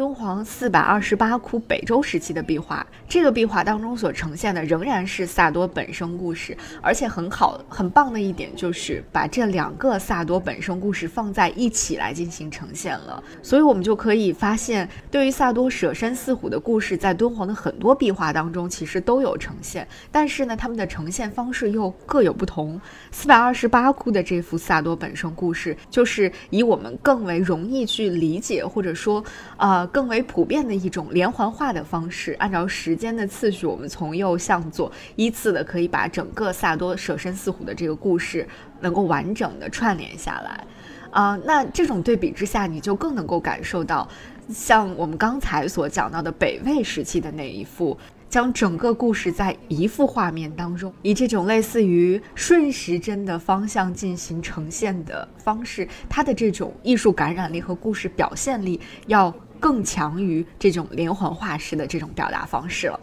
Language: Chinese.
敦煌四百二十八窟北周时期的壁画，这个壁画当中所呈现的仍然是萨多本生故事，而且很好很棒的一点就是把这两个萨多本生故事放在一起来进行呈现了。所以，我们就可以发现，对于萨多舍身饲虎的故事，在敦煌的很多壁画当中其实都有呈现，但是呢，他们的呈现方式又各有不同。四百二十八窟的这幅萨多本生故事，就是以我们更为容易去理解，或者说，呃。更为普遍的一种连环画的方式，按照时间的次序，我们从右向左依次的可以把整个萨多舍身饲虎的这个故事能够完整的串联下来，啊，那这种对比之下，你就更能够感受到，像我们刚才所讲到的北魏时期的那一幅。将整个故事在一幅画面当中，以这种类似于顺时针的方向进行呈现的方式，它的这种艺术感染力和故事表现力要更强于这种连环画式的这种表达方式了。